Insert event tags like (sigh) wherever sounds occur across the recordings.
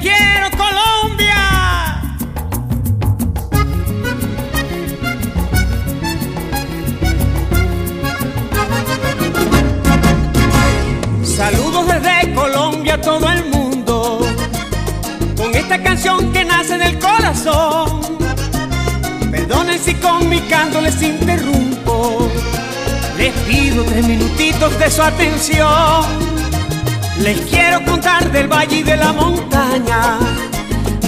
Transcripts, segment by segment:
quiero Colombia. Saludos desde Colombia a todo el mundo, con esta canción que nace del corazón. Perdonen si con mi canto les interrumpo, les pido tres minutitos de su atención. Les quiero contar del valle y de la montaña,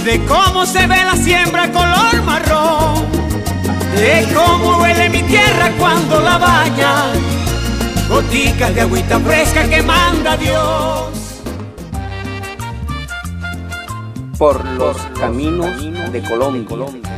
de cómo se ve la siembra color marrón, de cómo huele mi tierra cuando la baña, goticas de agüita fresca que manda Dios. Por los caminos de Colombia.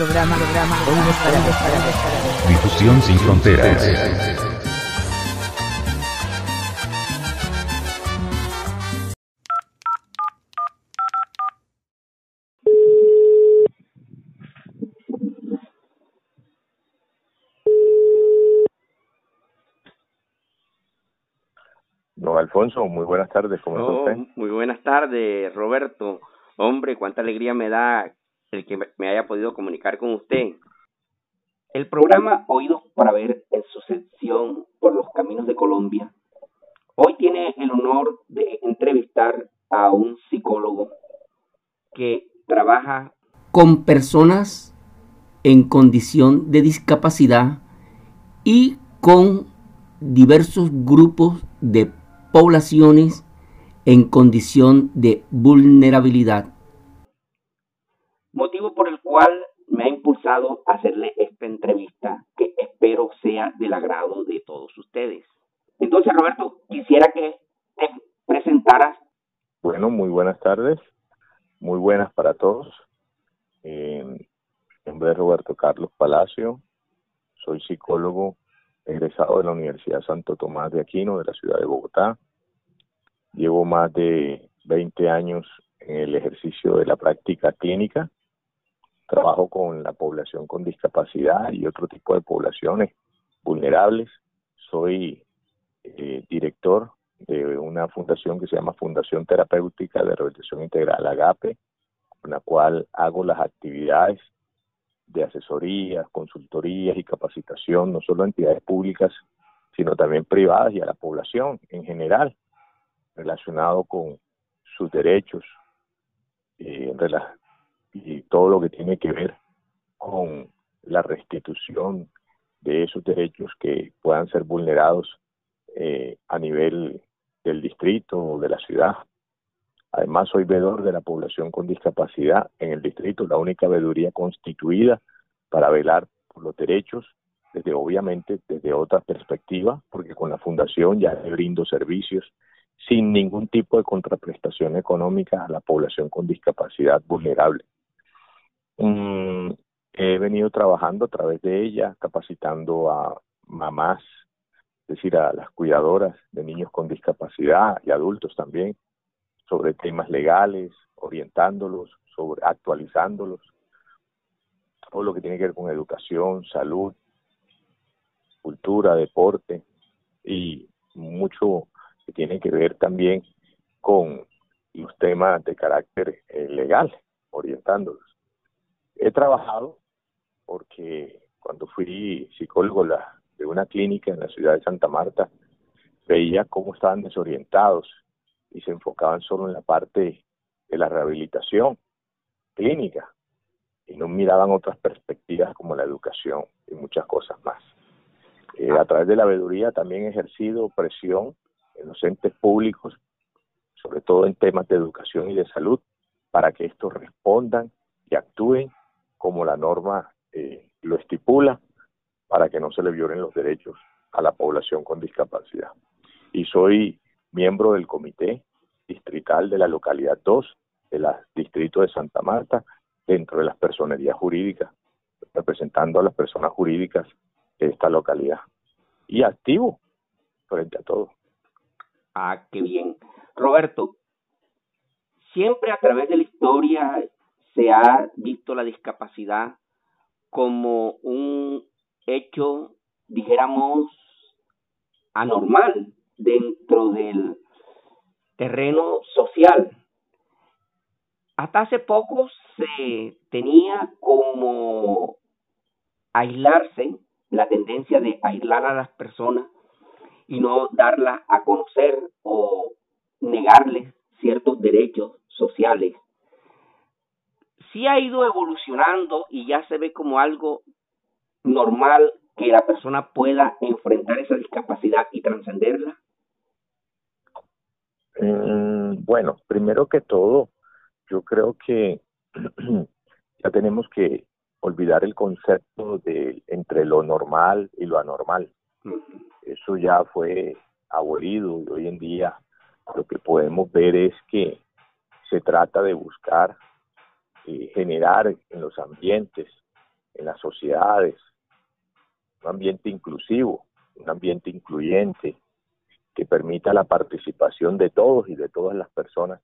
Programa, programa, Difusión sin fronteras. Don Alfonso, muy buenas tardes, ¿cómo está usted? Muy buenas tardes, Roberto. Hombre, cuánta alegría me da el que me haya podido comunicar con usted. El programa Oídos para Ver en su sección Por los Caminos de Colombia, hoy tiene el honor de entrevistar a un psicólogo que trabaja con personas en condición de discapacidad y con diversos grupos de poblaciones en condición de vulnerabilidad cual me ha impulsado a hacerle esta entrevista que espero sea del agrado de todos ustedes. Entonces, Roberto, quisiera que te presentaras. Bueno, muy buenas tardes, muy buenas para todos. Eh, mi nombre es Roberto Carlos Palacio, soy psicólogo egresado de la Universidad Santo Tomás de Aquino de la ciudad de Bogotá. Llevo más de 20 años en el ejercicio de la práctica clínica trabajo con la población con discapacidad y otro tipo de poblaciones vulnerables. Soy eh, director de una fundación que se llama Fundación Terapéutica de Rehabilitación Integral AGAPE, con la cual hago las actividades de asesorías, consultorías y capacitación, no solo a entidades públicas, sino también privadas y a la población en general, relacionado con sus derechos, eh, y todo lo que tiene que ver con la restitución de esos derechos que puedan ser vulnerados eh, a nivel del distrito o de la ciudad. Además, soy vedor de la población con discapacidad en el distrito, la única veeduría constituida para velar por los derechos, desde obviamente desde otra perspectiva, porque con la fundación ya brindo servicios sin ningún tipo de contraprestación económica a la población con discapacidad vulnerable. Mm, he venido trabajando a través de ella, capacitando a mamás, es decir, a las cuidadoras de niños con discapacidad y adultos también, sobre temas legales, orientándolos, sobre actualizándolos, todo lo que tiene que ver con educación, salud, cultura, deporte y mucho que tiene que ver también con los temas de carácter eh, legal, orientándolos. He trabajado porque cuando fui psicólogo de una clínica en la ciudad de Santa Marta, veía cómo estaban desorientados y se enfocaban solo en la parte de la rehabilitación clínica y no miraban otras perspectivas como la educación y muchas cosas más. Eh, a través de la veeduría también he ejercido presión en los entes públicos, sobre todo en temas de educación y de salud, para que estos respondan y actúen como la norma eh, lo estipula, para que no se le violen los derechos a la población con discapacidad. Y soy miembro del comité distrital de la localidad 2 del distrito de Santa Marta, dentro de las personerías jurídicas, representando a las personas jurídicas de esta localidad. Y activo frente a todo. Ah, qué bien. Roberto, siempre a través de la historia se ha visto la discapacidad como un hecho, dijéramos, anormal dentro del terreno social. Hasta hace poco se tenía como aislarse, la tendencia de aislar a las personas y no darla a conocer o negarles ciertos derechos sociales, sí ha ido evolucionando y ya se ve como algo normal que la persona pueda enfrentar esa discapacidad y trascenderla? Mm, bueno, primero que todo, yo creo que (clears throat) ya tenemos que olvidar el concepto de entre lo normal y lo anormal eso ya fue abolido y hoy en día lo que podemos ver es que se trata de buscar generar en los ambientes, en las sociedades, un ambiente inclusivo, un ambiente incluyente, que permita la participación de todos y de todas las personas,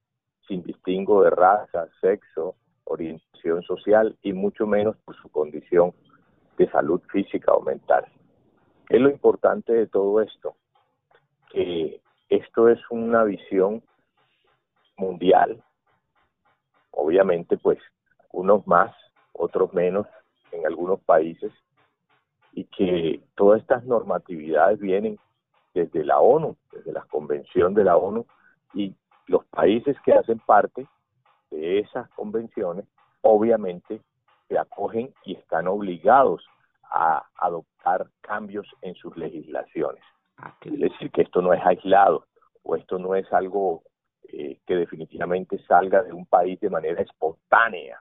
sin distingo de raza, sexo, orientación social y mucho menos por su condición de salud física o mental. ¿Qué es lo importante de todo esto? Que esto es una visión mundial, obviamente pues unos más, otros menos en algunos países, y que todas estas normatividades vienen desde la ONU, desde la Convención de la ONU, y los países que hacen parte de esas convenciones, obviamente se acogen y están obligados a adoptar cambios en sus legislaciones. Ah, es decir, que esto no es aislado o esto no es algo eh, que definitivamente salga de un país de manera espontánea,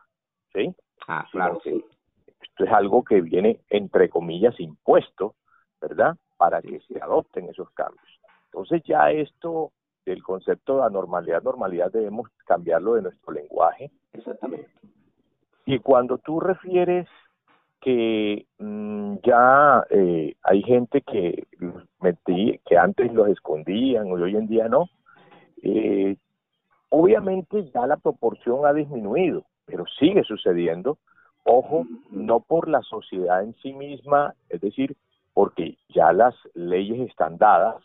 ¿sí? Ah, claro. Esto es algo que viene, entre comillas, impuesto, ¿verdad? Para que se adopten esos cambios. Entonces ya esto del concepto de anormalidad, normalidad debemos cambiarlo de nuestro lenguaje. Exactamente. Y cuando tú refieres que mm, ya eh, hay gente que metí, que antes los escondían y hoy en día no. Eh, obviamente ya la proporción ha disminuido, pero sigue sucediendo. Ojo, no por la sociedad en sí misma, es decir, porque ya las leyes están dadas,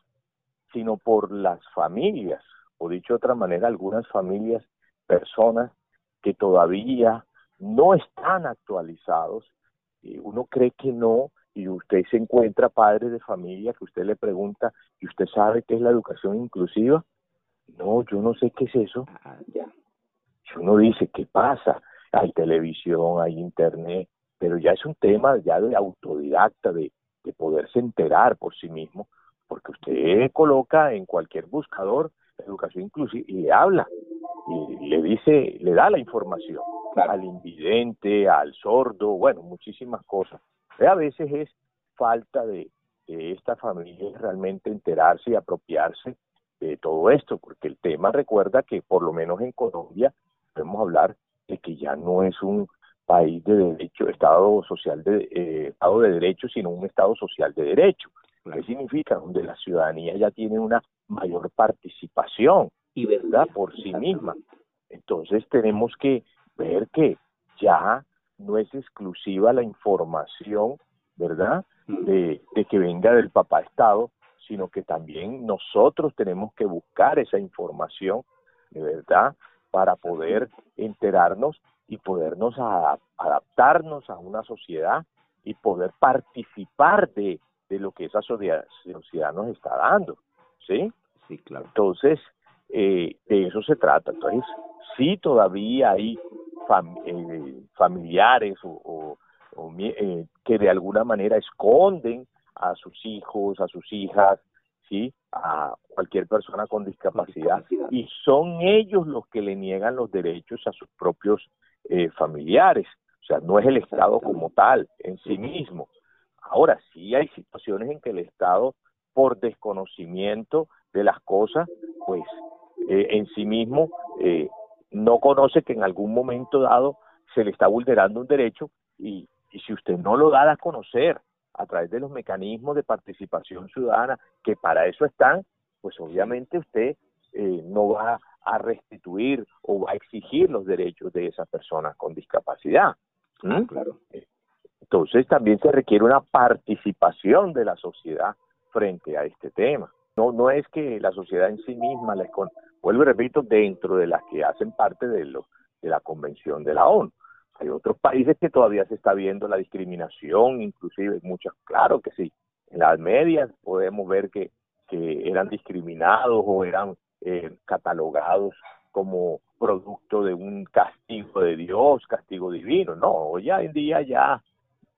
sino por las familias, o dicho de otra manera, algunas familias, personas que todavía no están actualizados uno cree que no y usted se encuentra padre de familia que usted le pregunta y usted sabe qué es la educación inclusiva. No, yo no sé qué es eso. Ah, ya. uno dice, ¿qué pasa? Hay televisión, hay internet, pero ya es un tema ya de autodidacta, de, de poderse enterar por sí mismo, porque usted coloca en cualquier buscador educación inclusiva y le habla. le dice, le da la información al invidente, al sordo, bueno, muchísimas cosas. A veces es falta de, de esta familia realmente enterarse y apropiarse de todo esto, porque el tema recuerda que por lo menos en Colombia podemos hablar de que ya no es un país de derecho, Estado social de eh, Estado de derecho, sino un Estado social de derecho. ¿Qué significa? Donde la ciudadanía ya tiene una mayor participación, y verdad, por sí misma. Entonces tenemos que ver que ya no es exclusiva la información, ¿verdad? Mm. De, de que venga del papá Estado, sino que también nosotros tenemos que buscar esa información, de verdad, para poder enterarnos y podernos adaptarnos a una sociedad y poder participar de, de lo que esa sociedad, nos está dando, ¿sí? Sí, claro. Entonces, eh, de eso se trata. Entonces, sí todavía hay eh, familiares o, eh, que de alguna manera esconden a sus hijos, a sus hijas, ¿sí? a cualquier persona con discapacidad, y son ellos los que le niegan los derechos a sus propios eh, familiares. O sea, no es el Estado como tal en sí mismo. Ahora, sí hay situaciones en que el Estado, por desconocimiento de las cosas, pues eh, en sí mismo eh, no conoce que en algún momento dado se le está vulnerando un derecho y, y si usted no lo da a conocer a través de los mecanismos de participación ciudadana que para eso están, pues obviamente usted eh, no va a restituir o va a exigir los derechos de esas personas con discapacidad. ¿Mm? Claro. Entonces también se requiere una participación de la sociedad frente a este tema. No, no es que la sociedad en sí misma, les vuelvo y repito, dentro de las que hacen parte de, lo, de la Convención de la ONU. Hay otros países que todavía se está viendo la discriminación, inclusive muchas, claro que sí. En las medias podemos ver que, que eran discriminados o eran eh, catalogados como producto de un castigo de Dios, castigo divino. No, hoy en día ya,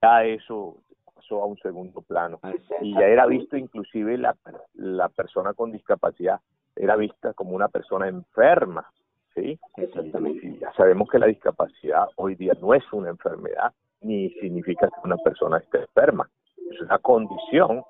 ya eso pasó a un segundo plano. Y ya era visto inclusive la, la persona con discapacidad, era vista como una persona enferma. ¿Sí? Exactamente. ya sabemos que la discapacidad hoy día no es una enfermedad, ni significa que una persona esté enferma. Es una condición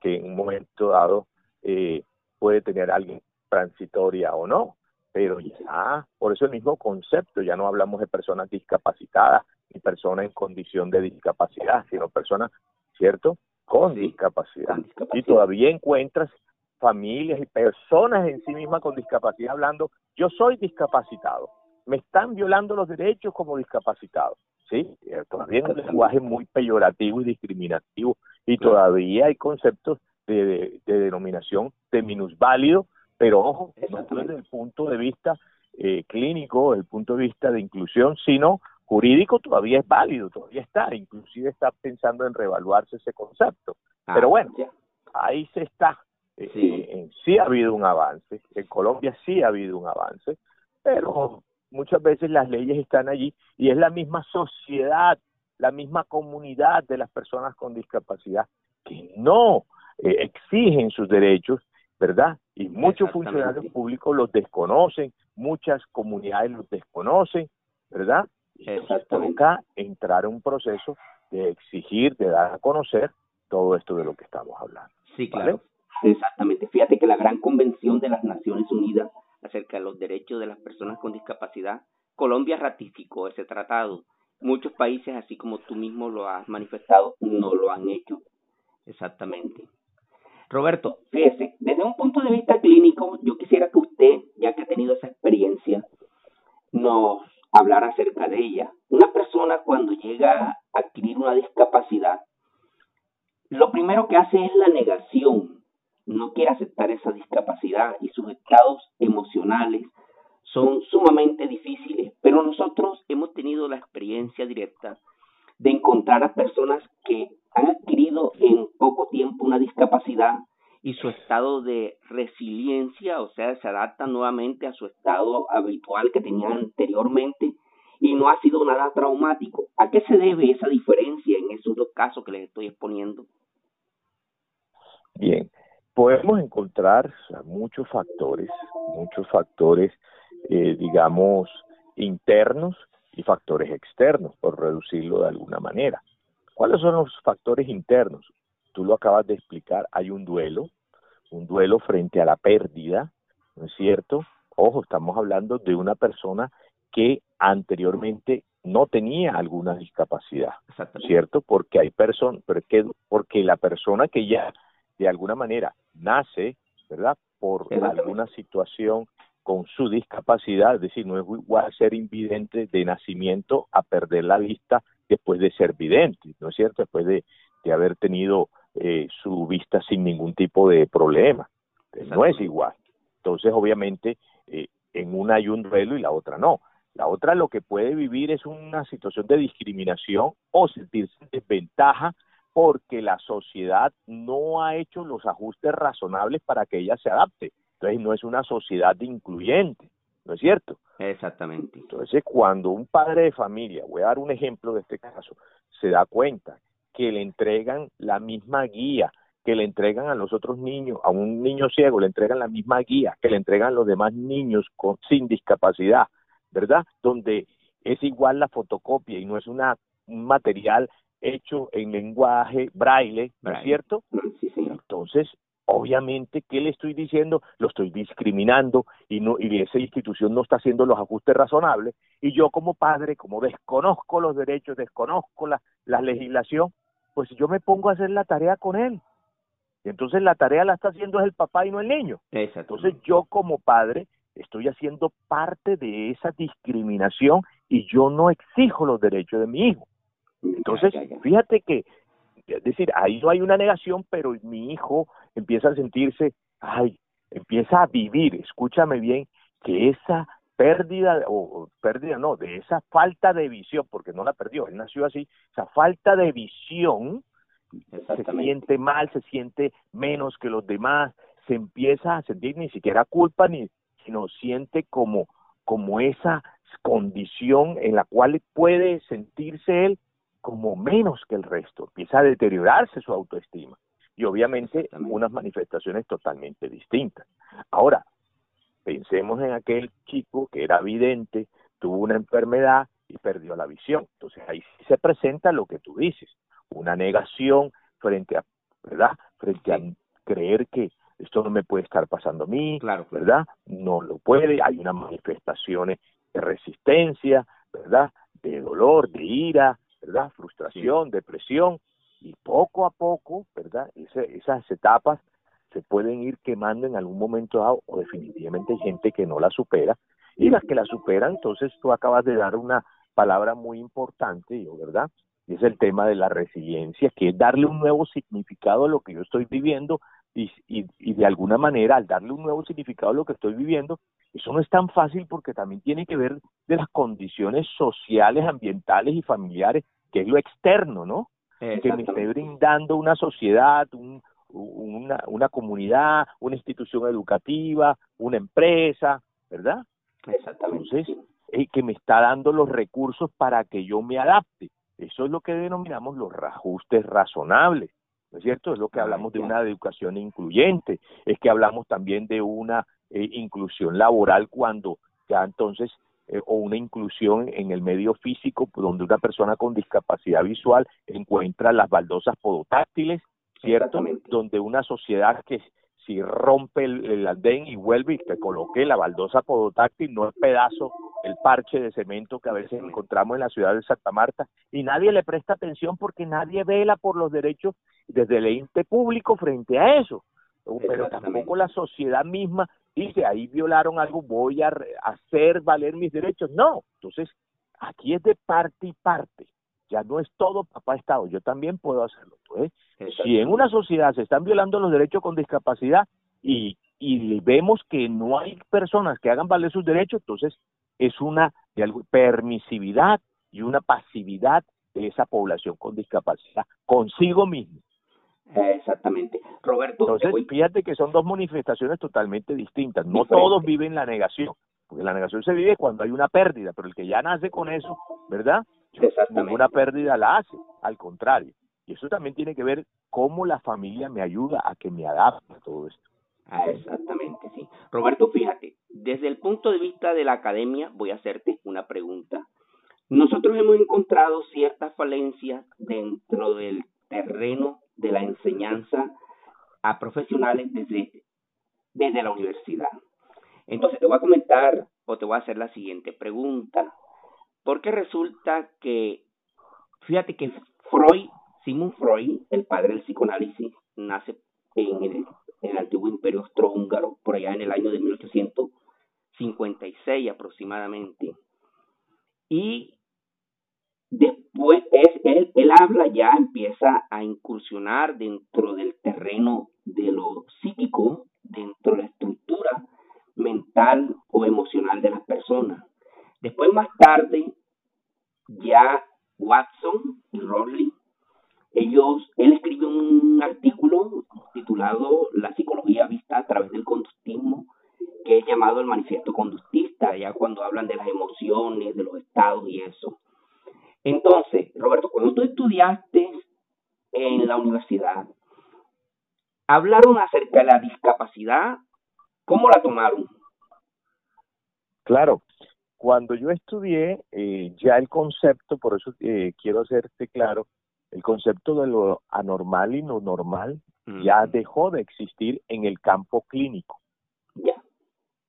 que en un momento dado eh, puede tener alguien transitoria o no, pero ya, por eso el mismo concepto, ya no hablamos de personas discapacitadas ni personas en condición de discapacidad, sino personas, ¿cierto?, con, discapacidad. Y todavía encuentras familias y personas en sí mismas con discapacidad hablando, yo soy discapacitado, me están violando los derechos como discapacitado. ¿sí? Eh, todavía es un lenguaje muy peyorativo y discriminativo y todavía hay conceptos de, de denominación de minusválido pero ojo, no desde el punto de vista eh, clínico, desde el punto de vista de inclusión, sino jurídico todavía es válido, todavía está, inclusive está pensando en reevaluarse ese concepto. Ah, pero bueno, ahí se está. Eh, sí. Sí ha habido un avance, en Colombia sí ha habido un avance, pero muchas veces las leyes están allí y es la misma sociedad, la misma comunidad de las personas con discapacidad que no eh, exigen sus derechos ¿verdad? Y muchos funcionarios públicos los desconocen, muchas comunidades los desconocen, ¿verdad? Entonces toca entrar en un proceso de exigir, de dar a conocer todo esto de lo que estamos hablando. Sí, claro. Exactamente. Fíjate que la gran convención de las Naciones Unidas acerca de los derechos de las personas con discapacidad, Colombia ratificó ese tratado. Muchos países, así como tú mismo lo has manifestado, no lo han hecho. Exactamente. Roberto, fíjese, desde un punto de vista clínico, yo quisiera que usted, ya que ha tenido esa experiencia, nos hablara acerca de ella. Una persona cuando llega a adquirir una discapacidad, lo primero que hace es la negación. No quiere aceptar esa discapacidad y sus estados emocionales son sumamente difíciles, pero nosotros hemos tenido la experiencia directa de encontrar a personas que han adquirido en poco tiempo una discapacidad y su estado de resiliencia, o sea, se adapta nuevamente a su estado habitual que tenían anteriormente y no ha sido nada traumático. ¿A qué se debe esa diferencia en esos dos casos que les estoy exponiendo? Bien, podemos encontrar muchos factores, muchos factores eh, digamos, internos y factores externos, por reducirlo de alguna manera. ¿Cuáles son los factores internos? Tú lo acabas de explicar, hay un duelo, un duelo frente a la pérdida, ¿no es cierto? Ojo, estamos hablando de una persona que anteriormente no tenía alguna discapacidad, ¿cierto? Porque hay personas, porque, porque la persona que ya de alguna manera nace, ¿verdad? Por alguna situación con su discapacidad, es decir, no es igual ser invidente de nacimiento a perder la vista después de ser vidente, ¿no es cierto? Después de, haber tenido eh, su vista sin ningún tipo de problema. No es igual. Entonces, obviamente, eh, en una hay un duelo y la otra no. La otra lo que puede vivir es una situación de discriminación o sentirse en desventaja porque la sociedad no ha hecho los ajustes razonables para que ella se adapte. Entonces no es una sociedad incluyente, ¿no es cierto? Exactamente. Entonces cuando un padre de familia, voy a dar un ejemplo de este caso, se da cuenta que le entregan la misma guía que le entregan a los otros niños, a un niño ciego le entregan la misma guía que le entregan a los demás niños con, sin discapacidad, ¿verdad? Donde es igual la fotocopia y no es una, un material hecho en lenguaje braille, ¿no es cierto? Sí. Entonces, obviamente, ¿qué le estoy diciendo? Lo estoy discriminando y no y esa institución no está haciendo los ajustes razonables y yo como padre, como desconozco los derechos, desconozco la, la legislación, pues yo me pongo a hacer la tarea con él. Y entonces la tarea la está haciendo es el papá y no el niño. Entonces yo como padre estoy haciendo parte de esa discriminación y yo no exijo los derechos de mi hijo. Entonces, fíjate que, es decir, ahí no hay una negación, pero mi hijo empieza a sentirse, ay, empieza a vivir, escúchame bien, que esa pérdida, o pérdida no, de esa falta de visión, porque no la perdió, él nació así, esa falta de visión, se siente mal, se siente menos que los demás, se empieza a sentir ni siquiera culpa, ni sino siente como, como esa condición en la cual puede sentirse él como menos que el resto, empieza a deteriorarse su autoestima y obviamente unas manifestaciones totalmente distintas. Ahora, pensemos en aquel chico que era vidente, tuvo una enfermedad y perdió la visión. Entonces ahí se presenta lo que tú dices, una negación frente a, ¿verdad? Frente a creer que esto no me puede estar pasando a mí, claro. ¿verdad? No lo puede, hay unas manifestaciones de resistencia, ¿verdad? De dolor, de ira, ¿verdad? Frustración, depresión, y poco a poco, ¿verdad? esas etapas se pueden ir quemando en algún momento dado, o definitivamente hay gente que no la supera, y las que la superan, entonces tú acabas de dar una palabra muy importante, ¿verdad? Y es el tema de la resiliencia, que es darle un nuevo significado a lo que yo estoy viviendo y, y, y de alguna manera al darle un nuevo significado a lo que estoy viviendo, eso no es tan fácil porque también tiene que ver de las condiciones sociales, ambientales y familiares, que es lo externo, ¿no? Que me esté brindando una sociedad, un, una, una comunidad, una institución educativa, una empresa, ¿verdad? Exactamente. Entonces, que me está dando los recursos para que yo me adapte. Eso es lo que denominamos los ajustes razonables. ¿no es cierto? Es lo que hablamos de una educación incluyente, es que hablamos también de una eh, inclusión laboral cuando ya entonces, eh, o una inclusión en el medio físico, donde una persona con discapacidad visual encuentra las baldosas podotáctiles, ¿cierto? Donde una sociedad que si rompe el, andén y vuelve y te coloque la baldosa podotáctil, no es pedazo el parche de cemento que a veces encontramos en la ciudad de Santa Marta y nadie le presta atención porque nadie vela por los derechos desde el ente público frente a eso. Pero tampoco la sociedad misma dice, ahí violaron algo, voy a hacer valer mis derechos. No, entonces aquí es de parte y parte. Ya no es todo papá Estado, yo también puedo hacerlo. Pues. Si en una sociedad se están violando los derechos con discapacidad y, y vemos que no hay personas que hagan valer sus derechos, entonces es una permisividad y una pasividad de esa población con discapacidad consigo mismo. Exactamente. Roberto. Entonces, fíjate que son dos manifestaciones totalmente distintas. No todos viven la negación, porque la negación se vive cuando hay una pérdida, pero el que ya nace con eso, ¿verdad? Ninguna pérdida la hace, al contrario. Y eso también tiene que ver cómo la familia me ayuda a que me adapte a todo esto. Ah, exactamente, sí. Roberto, fíjate, desde el punto de vista de la academia, voy a hacerte una pregunta. Nosotros hemos encontrado ciertas falencias dentro del terreno enseñanza a profesionales desde, desde la universidad. Entonces te voy a comentar o te voy a hacer la siguiente pregunta. Porque resulta que, fíjate que Freud, Sigmund Freud, el padre del psicoanálisis, nace en el, en el antiguo imperio austrohúngaro, por allá en el año de 1856 aproximadamente. Y después es, él, habla ya, empieza a incursionar dentro del terreno de lo psíquico, dentro de la estructura mental o emocional de las personas. Después, más tarde, ya Watson y Rowley, ellos, él escribió un artículo titulado La psicología vista a través del conductismo, que es llamado el manifiesto conductista, ya cuando hablan de las emociones, de los estados y eso. Entonces, Roberto, cuando tú estudiaste en la universidad, hablaron acerca de la discapacidad, ¿cómo la tomaron? Claro, cuando yo estudié, eh, ya el concepto, por eso eh, quiero hacerte claro, el concepto de lo anormal y no normal ya dejó de existir en el campo clínico. Ya.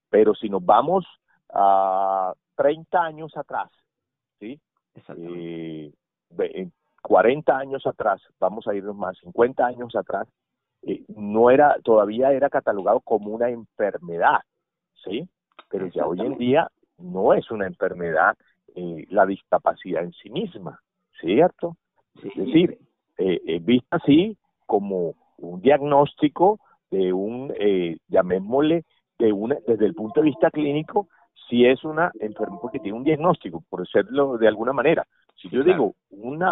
Pero si nos vamos a 30 años atrás, ¿sí? Eh, 40 años atrás, vamos a irnos más, 50 años atrás, eh, no era, todavía era catalogado como una enfermedad, ¿sí? pero ya hoy en día no es una enfermedad eh, la discapacidad en sí misma, ¿cierto? Es decir, eh, eh, vista así como un diagnóstico de un, eh, llamémosle, de una, desde el punto de vista clínico, si es una enfermedad, porque tiene un diagnóstico, por decirlo de alguna manera. Si yo digo un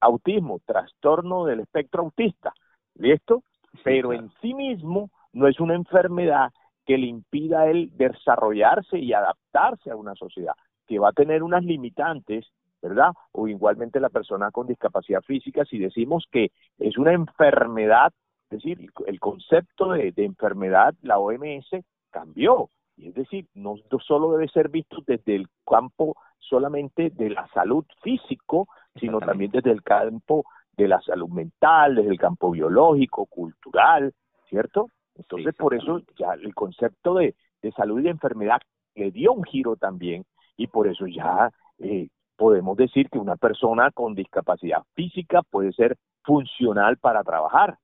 autismo, trastorno del espectro autista, ¿listo? Pero en sí mismo no es una enfermedad que le impida a él desarrollarse y adaptarse a una sociedad, que va a tener unas limitantes, ¿verdad? O igualmente la persona con discapacidad física, si decimos que es una enfermedad, es decir, el concepto de, enfermedad, la OMS cambió. Es decir, no solo debe ser visto desde el campo solamente de la salud físico, sino también desde el campo de la salud mental, desde el campo biológico, cultural, ¿cierto? Entonces, por eso ya el concepto de, salud y de enfermedad le dio un giro también y por eso ya eh, podemos decir que una persona con discapacidad física puede ser funcional para trabajar,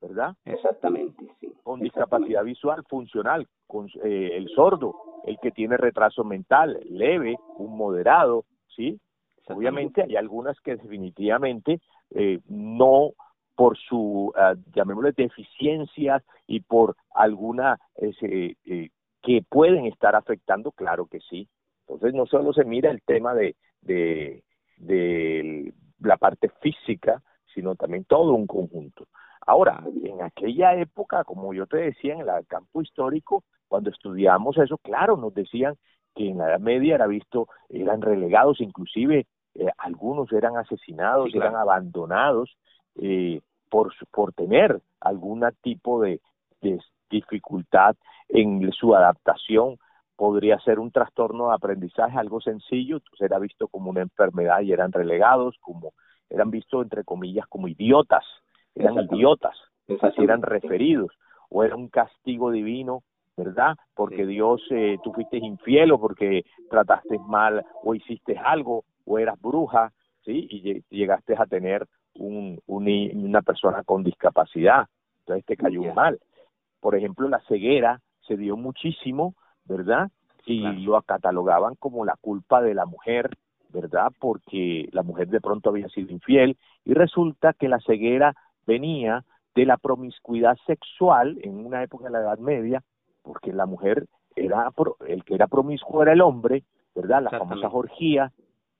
¿verdad? Exactamente, sí. Con discapacidad visual funcional, con eh, el sordo, el que tiene retraso mental leve, un moderado, ¿sí? Obviamente hay algunas que definitivamente eh, no por su, uh, llamémosle, deficiencias y por alguna ese, eh, que pueden estar afectando, claro que sí. Entonces no solo se mira el tema de, de, de la parte física, sino también todo un conjunto. Ahora, en aquella época, como yo te decía, en el campo histórico, cuando estudiamos eso, claro, nos decían que en la Edad Media era visto, eran relegados, inclusive eh, algunos eran asesinados, eran abandonados, eh, por, por tener algún tipo de, dificultad en su adaptación, podría ser un trastorno de aprendizaje, algo sencillo, entonces era visto como una enfermedad y eran relegados, como eran vistos entre comillas como idiotas, eran idiotas, así eran referidos, o era un castigo divino, ¿verdad? Porque Dios, eh, tú fuiste infiel o porque trataste mal o hiciste algo o eras bruja, ¿sí? Y llegaste a tener un, una persona con discapacidad, entonces te cayó mal. Por ejemplo, la ceguera se dio muchísimo, ¿verdad? Y lo catalogaban como la culpa de la mujer, ¿verdad? Porque la mujer de pronto había sido infiel y resulta que la ceguera venía de la promiscuidad sexual en una época de la Edad Media, porque la mujer era el que era promiscuo era el hombre, ¿verdad? La famosa orgía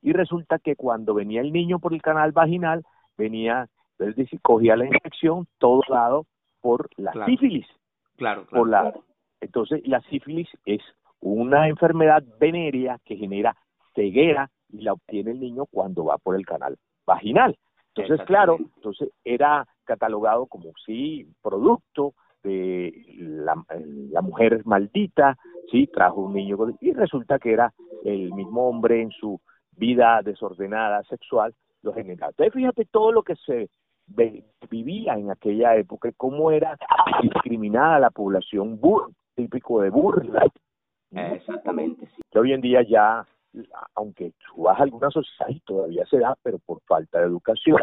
y resulta que cuando venía el niño por el canal vaginal venía, es decir, cogía la infección todo dado por la sífilis. Claro, por la, Entonces, la sífilis es una enfermedad venérea que genera ceguera y la obtiene el niño cuando va por el canal vaginal. Entonces, claro, entonces era catalogado como sí producto este, la, la mujer es maldita, sí, trajo un niño y resulta que era el mismo hombre en su vida desordenada sexual lo general. Entonces fíjate todo lo que se vivía en aquella época, cómo era discriminada la población típico de burla. Exactamente, sí. Que hoy en día ya, aunque tú vas a algunas sociedades todavía se da, pero por falta de educación,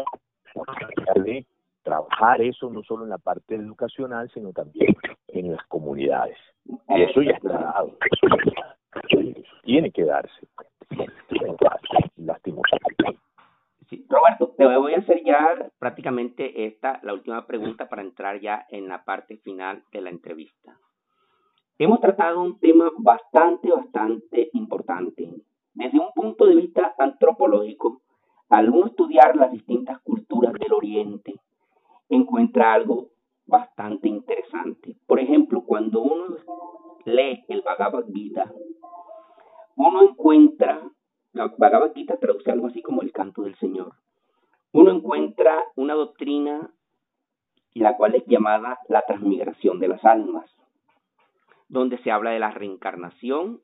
de trabajar eso no solo en la parte educacional, sino también en las comunidades. Y eso ya está dado. Tiene que darse. Lastimosamente. Sí, Roberto, te voy a hacer ya prácticamente esta, la última pregunta para entrar ya en la parte final de la entrevista. Hemos tratado un tema bastante, bastante importante. Desde un punto de vista antropológico, al uno estudiar las distintas culturas del Oriente, encuentra algo bastante interesante. Por ejemplo, cuando uno lee el Bhagavad Gita, uno encuentra, la Bhagavad Gita traduce algo así como el canto del Señor, uno encuentra una doctrina la cual es llamada la transmigración de las almas, donde se habla de la reencarnación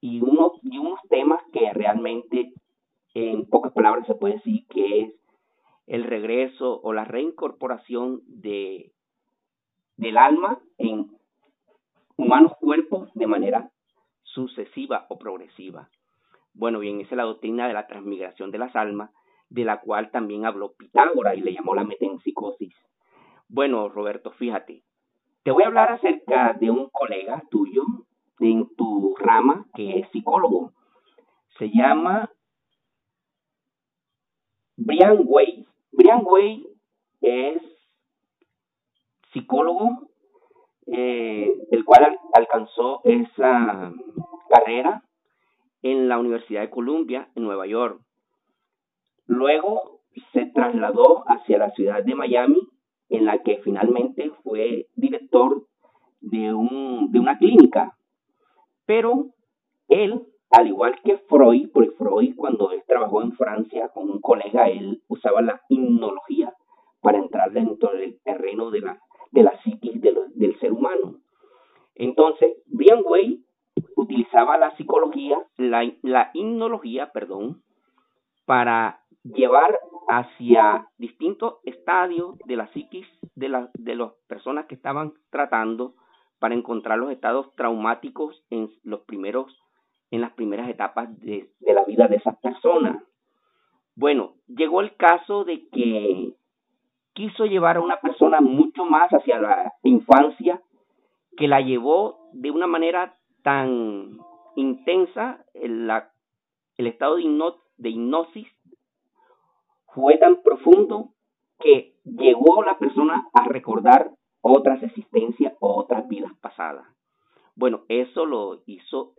y, uno, y unos temas que realmente, en pocas palabras, se puede decir que es el regreso o la reincorporación de, del alma en humanos cuerpos de manera sucesiva o progresiva. Bueno, bien, esa es la doctrina de la transmigración de las almas, de la cual también habló Pitágoras y le llamó la metempsicosis. Bueno, Roberto, fíjate, te voy a hablar acerca de un colega tuyo en tu rama que es psicólogo. Se llama Brian Way. Brian Way es psicólogo, eh, el cual alcanzó esa carrera en la Universidad de Columbia, en Nueva York. Luego se trasladó hacia la ciudad de Miami, en la que finalmente fue director de, un, de una clínica. Pero él, al igual que Freud, porque Freud cuando él trabajó en Francia con un colega, él usaba la hipnología para entrar dentro del terreno de la, de la psiquis del ser humano. Entonces, Brian Way utilizaba la psicología, la, la perdón, para llevar hacia distintos estadios de la psiquis de, la, de las personas que estaban tratando para encontrar los estados traumáticos en los primeros en las primeras etapas de, la vida de esas personas. Bueno, llegó el caso de que quiso llevar a una persona mucho más hacia la infancia, que la llevó de una manera tan intensa, el, la, el estado de, de hipnosis fue tan profundo que llegó la persona a recordar otras existencias o otras vidas pasadas. Bueno, eso lo hizo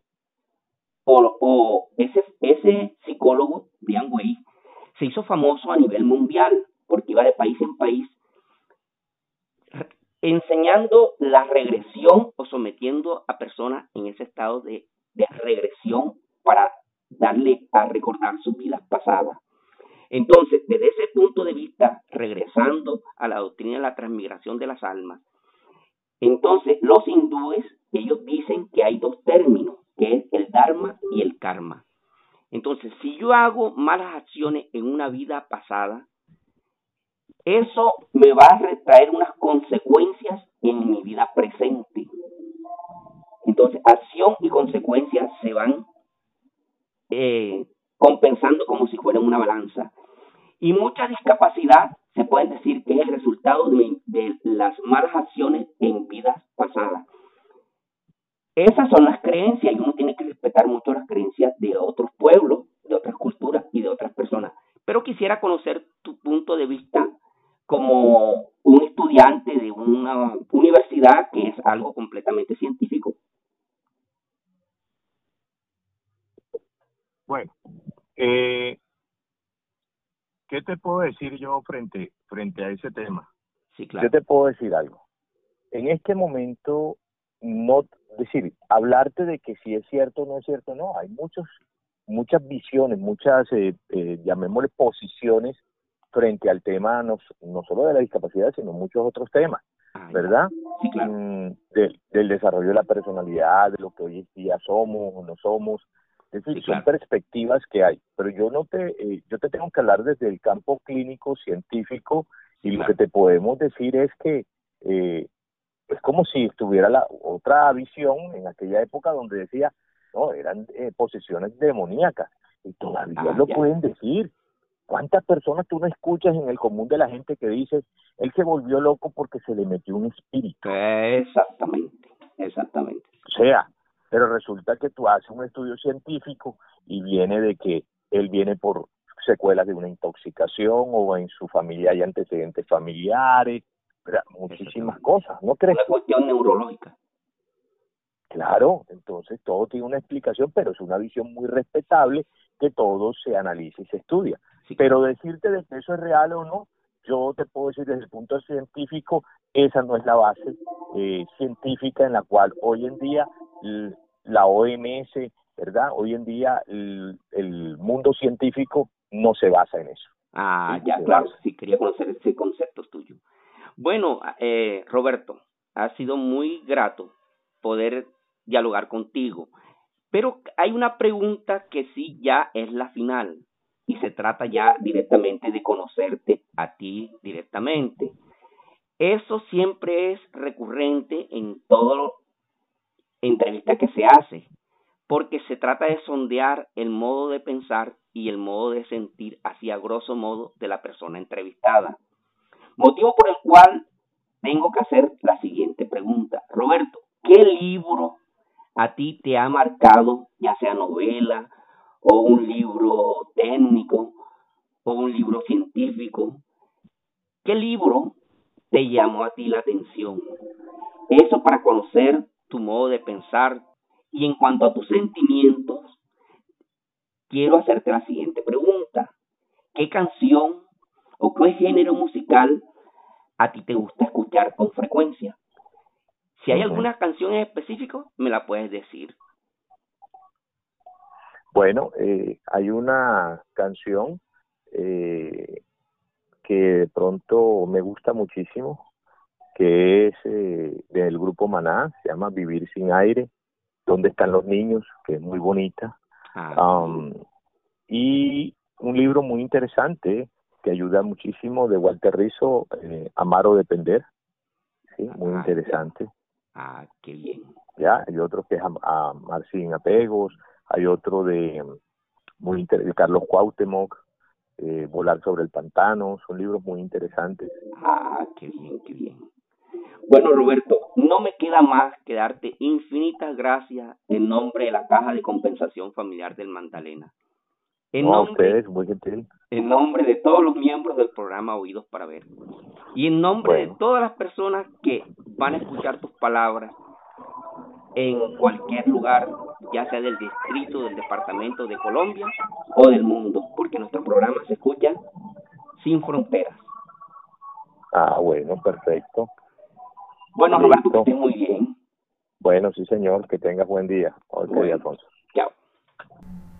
o, ese, ese psicólogo, Brian Way, se hizo famoso a nivel mundial porque iba de país en país enseñando la regresión o sometiendo a personas en ese estado de, de regresión para darle a recordar sus vidas pasadas. Entonces, desde ese punto de vista, regresando a la doctrina de la transmigración de las almas, entonces los hindúes, ellos dicen que hay dos términos, que es el dharma y el karma. Entonces, si yo hago malas acciones en una vida pasada, eso me va a retraer unas consecuencias en mi vida presente. Entonces, acción y consecuencias se van eh, compensando como si fueran una balanza. Y mucha discapacidad se puede decir que es el resultado de, de las malas acciones en vidas pasadas. Esas son las creencias y uno tiene que respetar mucho las creencias de otros pueblos, de otras culturas y de otras personas. Pero quisiera conocer tu punto de vista como un estudiante de una universidad que es algo completamente científico. Bueno, eh, ¿qué te puedo decir yo frente, frente a ese tema? Sí, claro. Yo te puedo decir algo. En este momento, no, decir, hablarte de que si es cierto o no es cierto, no, hay muchos, muchas visiones, muchas, eh, eh, llamémosle posiciones frente al tema no, no solo de la discapacidad, sino muchos otros temas. ¿verdad? Mm, del, desarrollo de la personalidad, de lo que hoy en día somos o no somos. Es decir, son perspectivas que hay, pero yo no te, eh, yo te tengo que hablar desde el campo clínico, científico, y lo que te podemos decir es que eh, es como si estuviera la otra visión en aquella época donde decía, no, eran eh, posesiones demoníacas, y todavía ah, lo pueden decir. ¿Cuántas personas tú no escuchas en el común de la gente que dice, él se volvió loco porque se le metió un espíritu? Exactamente, exactamente. O sea, pero resulta que tú haces un estudio científico y viene de que él viene por secuelas de una intoxicación o en su familia hay antecedentes familiares, muchísimas cosas, ¿no crees? Una cuestión neurológica. Claro, entonces todo tiene una explicación, pero es una visión muy respetable que todo se analiza y se estudia. Pero decirte de que eso es real o no, yo te puedo decir desde el punto científico, esa no es la base eh, científica en la cual hoy en día la OMS, ¿verdad? Hoy en día el, mundo científico no se basa en eso. Ah, ya, claro, sí, quería conocer ese concepto tuyo. Bueno, eh, Roberto, ha sido muy grato poder dialogar contigo, pero hay una pregunta que sí ya es la final y se trata ya directamente de conocerte a ti directamente. Eso siempre es recurrente en todo entrevista que se hace, porque se trata de sondear el modo de pensar y el modo de sentir así a grosso modo de la persona entrevistada. Motivo por el cual tengo que hacer la siguiente pregunta. Roberto, ¿qué libro a ti te ha marcado, ya sea novela o un libro técnico o un libro científico? ¿Qué libro te llamó a ti la atención? Eso para conocer tu modo de pensar. Y en cuanto a tus sentimientos, quiero hacerte la siguiente pregunta. ¿Qué canción o qué género musical a ti te gusta escuchar con frecuencia? Si hay alguna canción en específico, me la puedes decir. Bueno, eh, hay una canción eh, que de pronto me gusta muchísimo, que es eh, del grupo Maná, se llama Vivir sin aire, ¿Dónde están los niños? que es muy bonita. Ah, um, y un libro muy interesante que ayuda muchísimo de Walter Rizzo, eh, Amar o Depender. Sí, muy ah, interesante. Ah, qué bien. Ya, hay otro que es Amar sin apegos, hay otro de muy de Carlos Cuauhtémoc, eh, Volar sobre el pantano, son libros muy interesantes. Ah, qué bien, qué bien. Bueno, Roberto, no me queda más que darte infinitas gracias en nombre de la Caja de Compensación Familiar del Magdalena. En nombre, muy gentil. En nombre de todos los miembros del programa Oídos para Ver. Y en nombre de todas las personas que van a escuchar tus palabras en cualquier lugar, ya sea del distrito, del departamento de Colombia o del mundo, porque nuestro programa se escucha sin fronteras. Ah, bueno, perfecto. Bueno, Roberto, que estés muy bien. Bueno, sí, señor, que tengas buen día. Alfonso.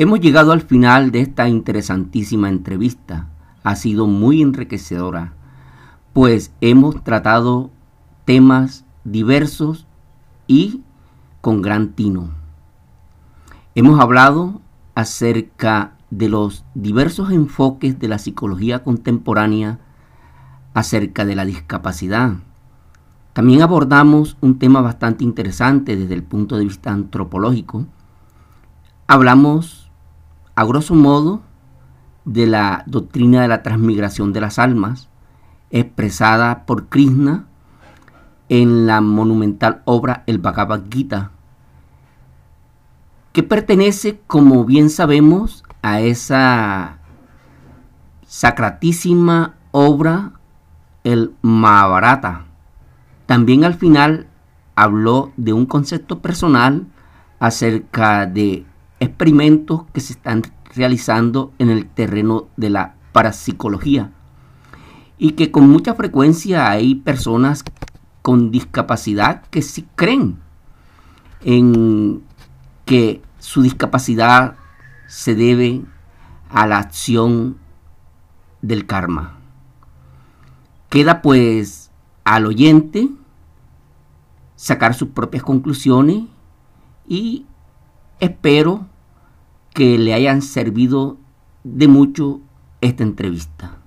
Hemos llegado al final de esta interesantísima entrevista. Ha sido muy enriquecedora, pues hemos tratado temas diversos y con gran tino. Hemos hablado acerca de los diversos enfoques de la psicología contemporánea acerca de la discapacidad, también abordamos un tema bastante interesante desde el punto de vista antropológico. Hablamos, a grosso modo, de la doctrina de la transmigración de las almas, expresada por Krishna en la monumental obra El Bhagavad Gita, que pertenece, como bien sabemos, a esa sacratísima obra, el Mahabharata. También al final habló de un concepto personal acerca de experimentos que se están realizando en el terreno de la parapsicología y que con mucha frecuencia hay personas con discapacidad que sí creen en que su discapacidad se debe a la acción del karma. Queda pues al oyente sacar sus propias conclusiones y espero que le hayan servido de mucho esta entrevista.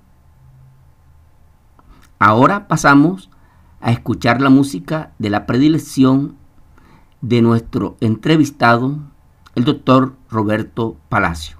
Ahora pasamos a escuchar la música de la predilección de nuestro entrevistado, el doctor Roberto Palacio.